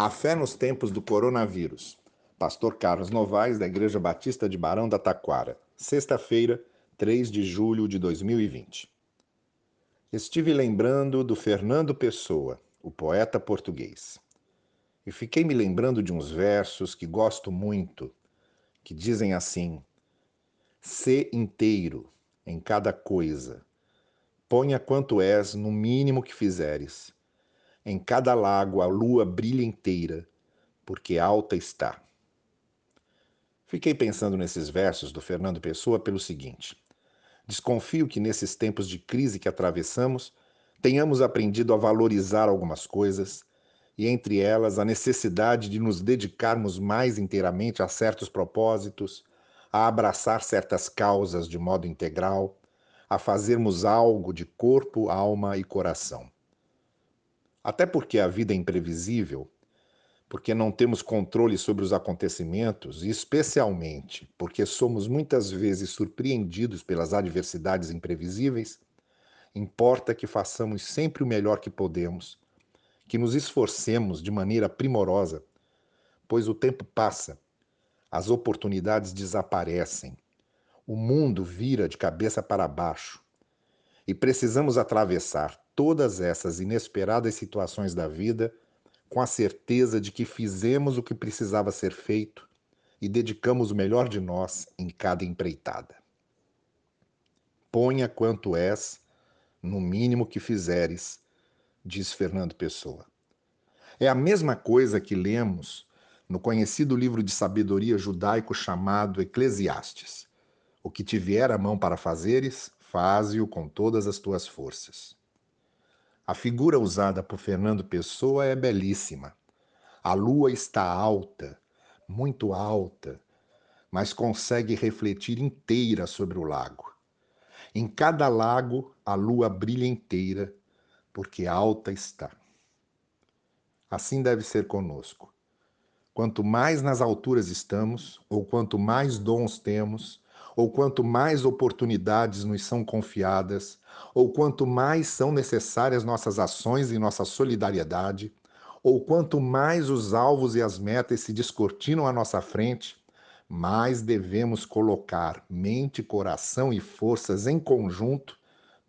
A fé nos tempos do coronavírus. Pastor Carlos Novaes, da Igreja Batista de Barão da Taquara. Sexta-feira, 3 de julho de 2020. Estive lembrando do Fernando Pessoa, o poeta português. E fiquei me lembrando de uns versos que gosto muito, que dizem assim: Sê inteiro em cada coisa, ponha quanto és no mínimo que fizeres em cada lago a lua brilha inteira, porque alta está. Fiquei pensando nesses versos do Fernando Pessoa pelo seguinte: desconfio que nesses tempos de crise que atravessamos, tenhamos aprendido a valorizar algumas coisas, e entre elas a necessidade de nos dedicarmos mais inteiramente a certos propósitos, a abraçar certas causas de modo integral, a fazermos algo de corpo, alma e coração. Até porque a vida é imprevisível, porque não temos controle sobre os acontecimentos e, especialmente, porque somos muitas vezes surpreendidos pelas adversidades imprevisíveis, importa que façamos sempre o melhor que podemos, que nos esforcemos de maneira primorosa, pois o tempo passa, as oportunidades desaparecem, o mundo vira de cabeça para baixo e precisamos atravessar todas essas inesperadas situações da vida com a certeza de que fizemos o que precisava ser feito e dedicamos o melhor de nós em cada empreitada. Ponha quanto és, no mínimo que fizeres, diz Fernando Pessoa. É a mesma coisa que lemos no conhecido livro de sabedoria judaico chamado Eclesiastes. O que te vier a mão para fazeres, faze-o com todas as tuas forças. A figura usada por Fernando Pessoa é belíssima. A lua está alta, muito alta, mas consegue refletir inteira sobre o lago. Em cada lago, a lua brilha inteira, porque alta está. Assim deve ser conosco. Quanto mais nas alturas estamos, ou quanto mais dons temos, ou quanto mais oportunidades nos são confiadas, ou quanto mais são necessárias nossas ações e nossa solidariedade, ou quanto mais os alvos e as metas se descortinam à nossa frente, mais devemos colocar mente, coração e forças em conjunto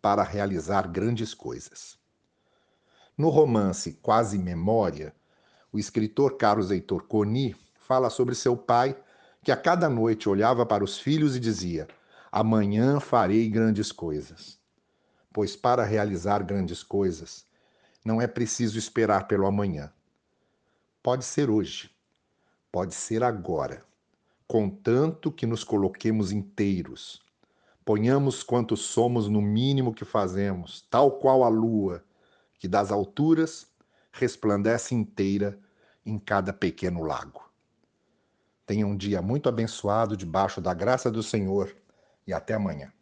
para realizar grandes coisas. No romance Quase Memória, o escritor Carlos Heitor Coni fala sobre seu pai que a cada noite olhava para os filhos e dizia: Amanhã farei grandes coisas. Pois para realizar grandes coisas, não é preciso esperar pelo amanhã. Pode ser hoje, pode ser agora, contanto que nos coloquemos inteiros. Ponhamos quanto somos no mínimo que fazemos, tal qual a lua, que das alturas resplandece inteira em cada pequeno lago. Tenha um dia muito abençoado debaixo da graça do Senhor e até amanhã.